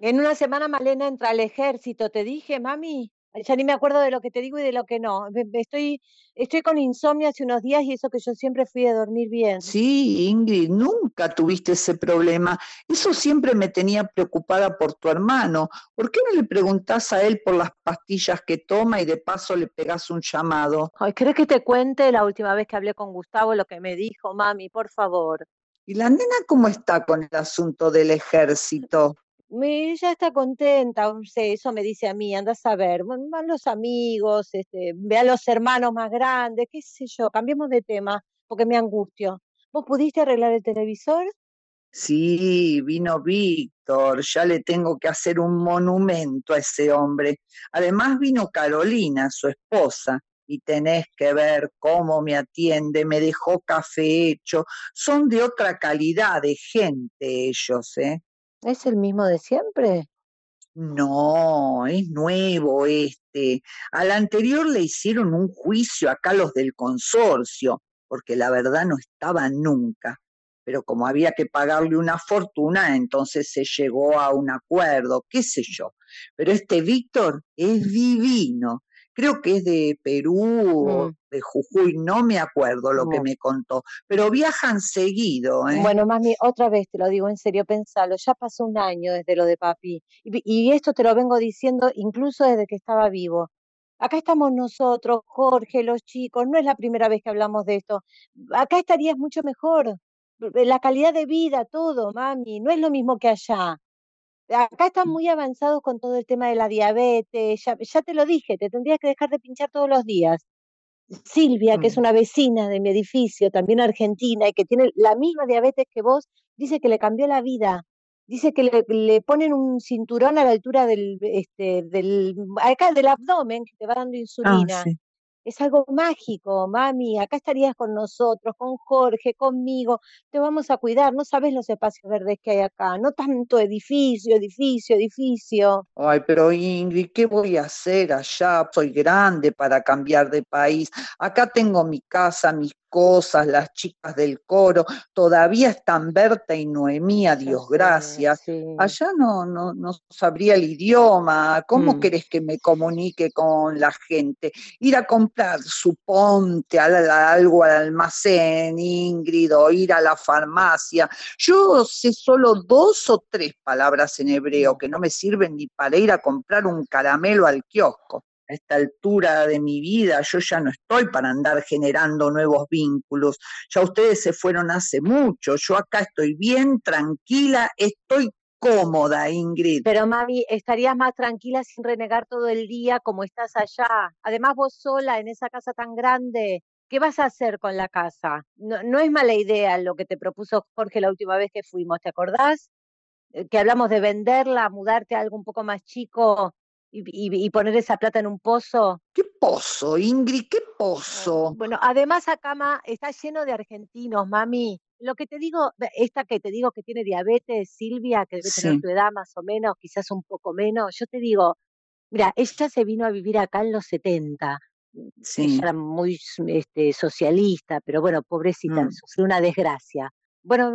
En una semana Malena entra al ejército, te dije, mami. Ya ni me acuerdo de lo que te digo y de lo que no. Estoy, estoy con insomnio hace unos días y eso que yo siempre fui a dormir bien. Sí, Ingrid, nunca tuviste ese problema. Eso siempre me tenía preocupada por tu hermano. ¿Por qué no le preguntás a él por las pastillas que toma y de paso le pegás un llamado? Ay, ¿crees que te cuente la última vez que hablé con Gustavo lo que me dijo, mami? Por favor. ¿Y la nena cómo está con el asunto del ejército? Ella está contenta, no sé, eso me dice a mí, anda a ver, van los amigos, este, ve a los hermanos más grandes, qué sé yo, cambiemos de tema, porque me angustio. ¿Vos pudiste arreglar el televisor? Sí, vino Víctor, ya le tengo que hacer un monumento a ese hombre. Además vino Carolina, su esposa, y tenés que ver cómo me atiende, me dejó café hecho. Son de otra calidad de gente ellos, ¿eh? ¿Es el mismo de siempre? No, es nuevo este. Al anterior le hicieron un juicio acá los del consorcio, porque la verdad no estaba nunca. Pero como había que pagarle una fortuna, entonces se llegó a un acuerdo, qué sé yo. Pero este Víctor es divino creo que es de Perú o mm. de Jujuy, no me acuerdo lo que me contó, pero viajan seguido. ¿eh? Bueno, mami, otra vez te lo digo en serio, pensalo, ya pasó un año desde lo de papi, y, y esto te lo vengo diciendo incluso desde que estaba vivo. Acá estamos nosotros, Jorge, los chicos, no es la primera vez que hablamos de esto. Acá estarías mucho mejor. La calidad de vida, todo, mami, no es lo mismo que allá. Acá están muy avanzados con todo el tema de la diabetes, ya, ya te lo dije, te tendrías que dejar de pinchar todos los días. Silvia, que es mm. una vecina de mi edificio, también argentina, y que tiene la misma diabetes que vos, dice que le cambió la vida. Dice que le, le ponen un cinturón a la altura del, este, del, acá del abdomen, que te va dando ah, insulina es algo mágico, mami, acá estarías con nosotros, con Jorge, conmigo, te vamos a cuidar, no sabes los espacios verdes que hay acá, no tanto edificio, edificio, edificio. Ay, pero Ingrid, ¿qué voy a hacer allá? Soy grande para cambiar de país. Acá tengo mi casa, mis cosas, las chicas del coro, todavía están Berta y Noemí, a Dios gracias. Allá no, no, no sabría el idioma, ¿cómo mm. querés que me comunique con la gente? Ir a comprar, suponte, algo al almacén, Ingrid, o ir a la farmacia. Yo sé solo dos o tres palabras en hebreo que no me sirven ni para ir a comprar un caramelo al kiosco a esta altura de mi vida, yo ya no estoy para andar generando nuevos vínculos. Ya ustedes se fueron hace mucho, yo acá estoy bien, tranquila, estoy cómoda, Ingrid. Pero mami, estarías más tranquila sin renegar todo el día como estás allá. Además, vos sola en esa casa tan grande, ¿qué vas a hacer con la casa? No, no es mala idea lo que te propuso Jorge la última vez que fuimos, ¿te acordás? Eh, que hablamos de venderla, mudarte a algo un poco más chico y, poner esa plata en un pozo. ¿Qué pozo, Ingrid? ¿Qué pozo? Bueno, además acá está lleno de argentinos, mami. Lo que te digo, esta que te digo que tiene diabetes, Silvia, que debe tener tu edad más o menos, quizás un poco menos, yo te digo, mira, ella se vino a vivir acá en los 70. Sí. Ella era muy este, socialista, pero bueno, pobrecita, mm. sufrió una desgracia. Bueno,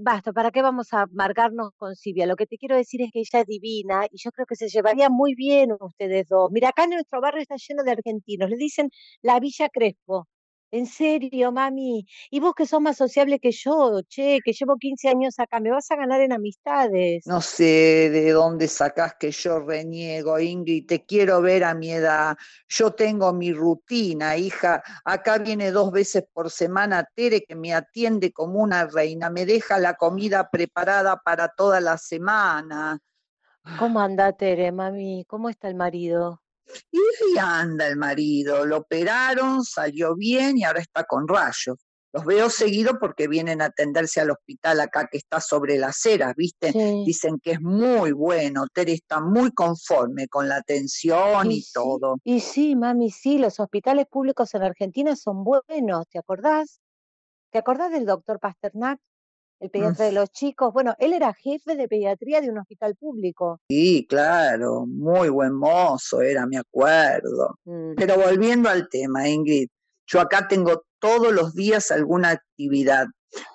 basta, ¿para qué vamos a marcarnos con Silvia? Lo que te quiero decir es que ella es divina y yo creo que se llevaría muy bien ustedes dos. Mira, acá en nuestro barrio está lleno de argentinos, le dicen la Villa Crespo. En serio, mami. Y vos que sos más sociable que yo, che, que llevo 15 años acá, me vas a ganar en amistades. No sé de dónde sacás que yo reniego, Ingrid, te quiero ver a mi edad. Yo tengo mi rutina, hija. Acá viene dos veces por semana Tere que me atiende como una reina, me deja la comida preparada para toda la semana. ¿Cómo anda Tere, mami? ¿Cómo está el marido? Y ahí anda el marido, lo operaron, salió bien y ahora está con rayos. Los veo seguido porque vienen a atenderse al hospital acá que está sobre las aceras, ¿viste? Dicen que es muy bueno, Tere está muy conforme con la atención y, todo. Y sí, mami, sí, los hospitales públicos en Argentina son buenos, ¿te acordás? ¿Te acordás del doctor Pasternak? El pediatra de los chicos. Bueno, él era jefe de pediatría de un hospital público. Sí, claro, muy buen mozo era, me acuerdo. Mm. Pero volviendo al tema, Ingrid, yo acá tengo todos los días alguna actividad.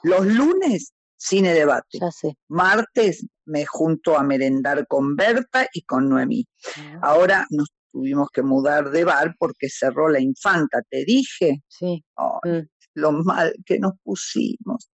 Los lunes, cine debate. Ya sé. Martes me junto a merendar con Berta y con Noemí. Ah, Ahora nos tuvimos que mudar de bar porque cerró la infanta, te dije. Sí. Mm. lo mal que nos pusimos.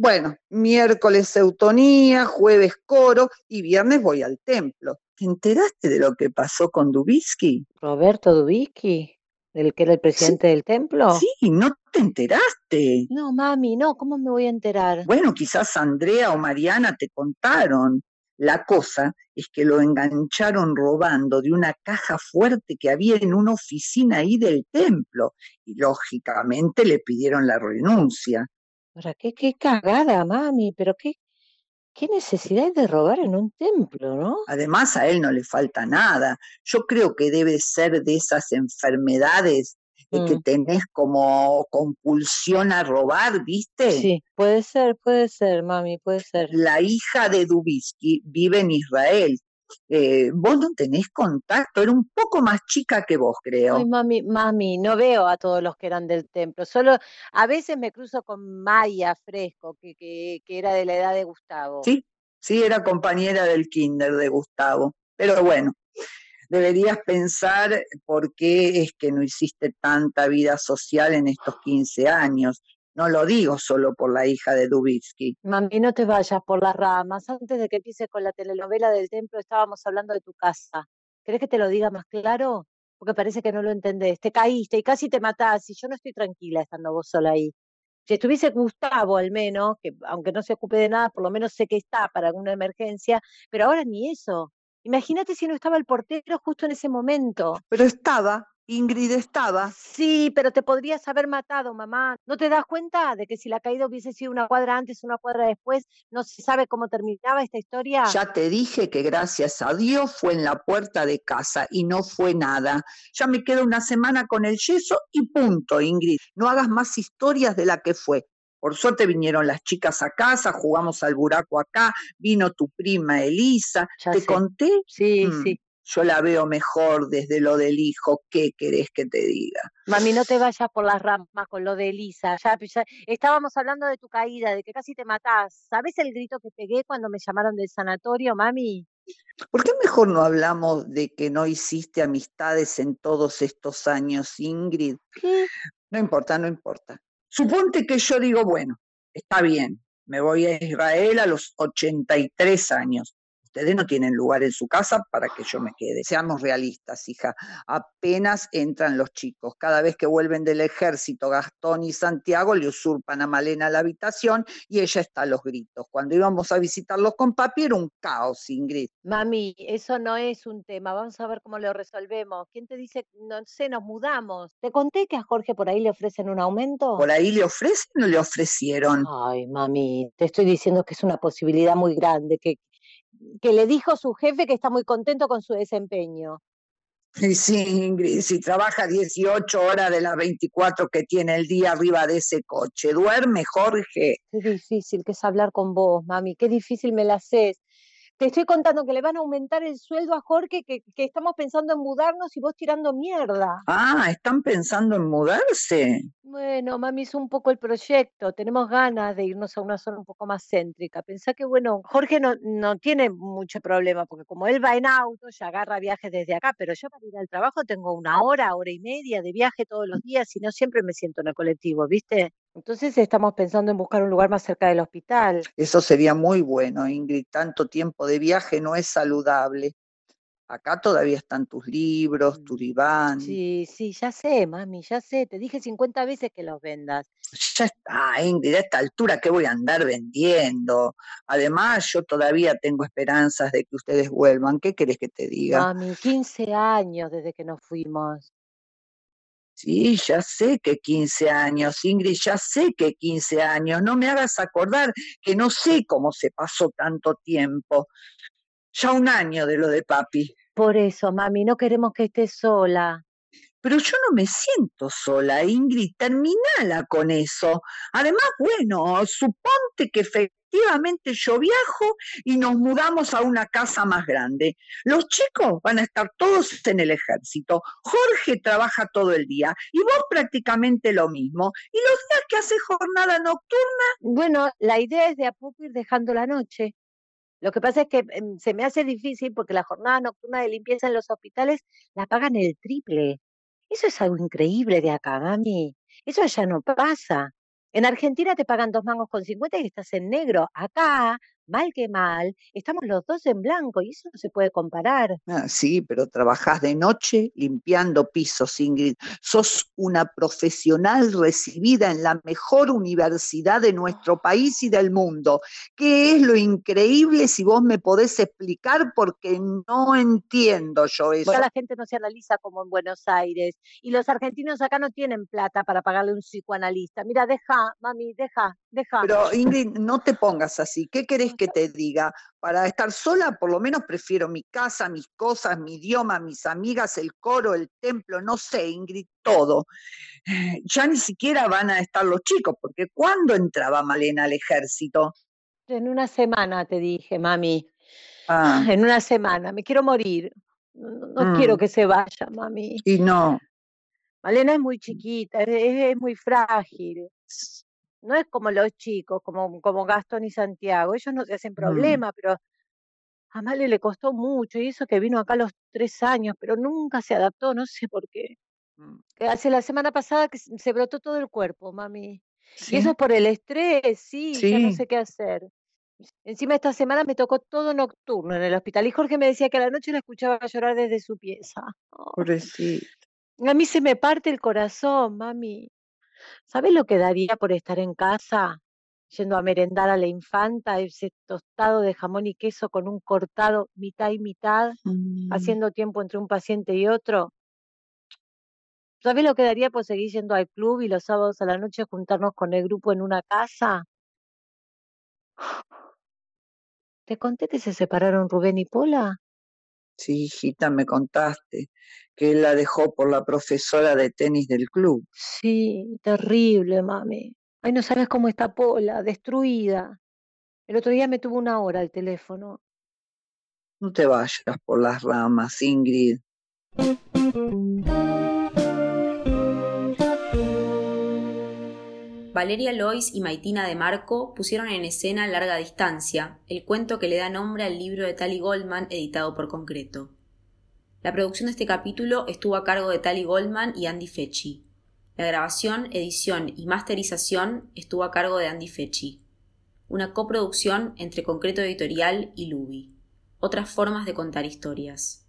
Bueno, miércoles eutonía, jueves coro y viernes voy al templo. ¿Te enteraste de lo que pasó con Dubisky? Roberto Dubicki, el que era el presidente del templo. Sí, ¿no te enteraste? No, mami, no, ¿cómo me voy a enterar? Bueno, quizás Andrea o Mariana te contaron. La cosa es que lo engancharon robando de una caja fuerte que había en una oficina ahí del templo y lógicamente le pidieron la renuncia. ¿Para qué, qué cagada, mami? Pero qué, qué necesidad de robar en un templo, ¿no? Además, a él no le falta nada. Yo creo que debe ser de esas enfermedades eh, que Mm. tenés como compulsión a robar, ¿viste? Sí, puede ser, puede ser, mami, puede ser. La hija de Dubisky vive en Israel. Eh, vos no tenés contacto, era un poco más chica que vos, creo. Ay, mami, mami, no veo a todos los que eran del templo, solo a veces me cruzo con Maya Fresco, que, que, que era de la edad de Gustavo. Sí, sí, era compañera del kinder de Gustavo. Pero bueno, deberías pensar por qué es que no hiciste tanta vida social en estos 15 años. No lo digo solo por la hija de Dubitsky. Mami, no te vayas por las ramas. Antes de que empieces con la telenovela del templo, estábamos hablando de tu casa. ¿Querés que te lo diga más claro? Porque parece que no lo entendés. Te caíste y casi te matás y yo no estoy tranquila estando vos sola ahí. Si estuviese Gustavo al menos, que aunque no se ocupe de nada, por lo menos sé que está para alguna emergencia, pero ahora ni eso. Imagínate si no estaba el portero justo en ese momento. Pero estaba, Ingrid estaba. Sí, pero te podrías haber matado, mamá. ¿No te das cuenta de que si la caída hubiese sido una cuadra antes o una cuadra después, no se sabe cómo terminaba esta historia? Ya te dije que gracias a Dios fue en la puerta de casa y no fue nada. Ya me quedo una semana con el yeso y punto, Ingrid. No hagas más historias de la que fue. Por suerte vinieron las chicas a casa, jugamos al buraco acá, vino tu prima Elisa. Ya ¿Te sé. conté? Sí, Mm, sí. Yo la veo mejor desde lo del hijo. ¿Qué querés que te diga? Mami, no te vayas por las ramas con lo de Elisa. Ya, ya estábamos hablando de tu caída, de que casi te matás. ¿Sabes el grito que pegué cuando me llamaron del sanatorio, mami? ¿Por qué mejor no hablamos de que no hiciste amistades en todos estos años, Ingrid? ¿Qué? No importa, no importa. Suponte que yo digo, bueno, está bien, me voy a Israel a los 83 años. Ustedes no tienen lugar en su casa para que yo me quede. Seamos realistas, hija. Apenas entran los chicos. Cada vez que vuelven del ejército, Gastón y Santiago le usurpan a Malena la habitación y ella está a los gritos. Cuando íbamos a visitarlos con papi era un caos, Ingrid. Mami, eso no es un tema. Vamos a ver cómo lo resolvemos. ¿Quién te dice, no sé, nos mudamos? ¿Te conté que a Jorge por ahí le ofrecen un aumento? ¿Por ahí le ofrecen o le ofrecieron? Ay, mami, te estoy diciendo que es una posibilidad muy grande, que, que le dijo su jefe que está muy contento con su desempeño. Sí, Ingrid, si trabaja 18 horas de las 24 que tiene el día arriba de ese coche, duerme, Jorge. Qué difícil que es hablar con vos, mami, qué difícil me la haces. Te estoy contando que le van a aumentar el sueldo a Jorge, que, que estamos pensando en mudarnos y vos tirando mierda. Ah, ¿están pensando en mudarse? Bueno, mami, es un poco el proyecto. Tenemos ganas de irnos a una zona un poco más céntrica. Pensá que, bueno, Jorge no, no tiene mucho problema, porque como él va en auto, ya agarra viajes desde acá, pero yo para ir al trabajo tengo una hora, hora y media de viaje todos los días y no siempre me siento en el colectivo, ¿viste? Entonces estamos pensando en buscar un lugar más cerca del hospital. Eso sería muy bueno, Ingrid. Tanto tiempo de viaje no es saludable. Acá todavía están tus libros, tu diván. Sí, sí, ya sé, mami, ya sé. Te dije 50 veces que los vendas. Ya está, Ingrid, a esta altura que voy a andar vendiendo. Además, yo todavía tengo esperanzas de que ustedes vuelvan. ¿Qué querés que te diga? Mami, 15 años desde que nos fuimos. Sí, ya sé que 15 años, Ingrid, ya sé que 15 años. No me hagas acordar que no sé cómo se pasó tanto tiempo. Ya un año de lo de papi. Por eso, mami, no queremos que estés sola. Pero yo no me siento sola, Ingrid, terminala con eso. Además, bueno, suponte que efectivamente yo viajo y nos mudamos a una casa más grande. Los chicos van a estar todos en el ejército. Jorge trabaja todo el día y vos prácticamente lo mismo. ¿Y los días que hace jornada nocturna? Bueno, la idea es de a poco ir dejando la noche. Lo que pasa es que em, se me hace difícil porque la jornada nocturna de limpieza en los hospitales la pagan el triple. Eso es algo increíble de acá, mami. Eso ya no pasa. En Argentina te pagan dos mangos con 50 y estás en negro. Acá mal que mal, estamos los dos en blanco y eso no se puede comparar. Ah, sí, pero trabajás de noche limpiando pisos, Ingrid. Sos una profesional recibida en la mejor universidad de nuestro país y del mundo. ¿Qué es lo increíble si vos me podés explicar? Porque no entiendo yo eso. la gente no se analiza como en Buenos Aires y los argentinos acá no tienen plata para pagarle un psicoanalista. Mira, deja, mami, deja, Pero Ingrid, no te pongas así. ¿Qué querés que te diga, para estar sola por lo menos prefiero mi casa, mis cosas, mi idioma, mis amigas, el coro, el templo, no sé, Ingrid, todo. Eh, ya ni siquiera van a estar los chicos, porque ¿cuándo entraba Malena al ejército? En una semana, te dije, mami. Ah. En una semana, me quiero morir. No, quiero mm. que se vaya, mami. Y no. Malena es muy chiquita, es muy frágil no es como los chicos, como, como Gastón y Santiago, ellos no se hacen mm. problema, pero a Male le costó mucho, y eso que vino acá a los tres años, pero nunca se adaptó, no sé por qué. Mm. Hace la semana pasada que se brotó todo el cuerpo, mami. Y eso es por el estrés, sí, ya no sé qué hacer. Encima esta semana me tocó todo nocturno en el hospital y Jorge me decía que a la noche la escuchaba llorar desde su pieza. Pobrecito. A mí se me parte el corazón, mami. ¿Sabes lo que daría por estar en casa, yendo a merendar a la infanta, ese tostado de jamón y queso con un cortado mitad y mitad, mm. haciendo tiempo entre un paciente y otro? ¿Sabes lo que daría por seguir yendo al club y los sábados a la noche juntarnos con el grupo en una casa? ¿Te conté que se separaron Rubén y Pola? Sí, hijita, me contaste que él la dejó por la profesora de tenis del club. Sí, terrible, mami. Ay, no sabes cómo está Pola, destruida. El otro día me tuvo una hora al teléfono. No te vayas por las ramas, Ingrid. Valeria Lois y Maitina de Marco pusieron en escena Larga Distancia, el cuento que le da nombre al libro de Tally Goldman editado por Concreto. La producción de este capítulo estuvo a cargo de Tally Goldman y Andy Fechi. La grabación, edición y masterización estuvo a cargo de Andy Fechi. Una coproducción entre Concreto Editorial y Lubi. Otras formas de contar historias.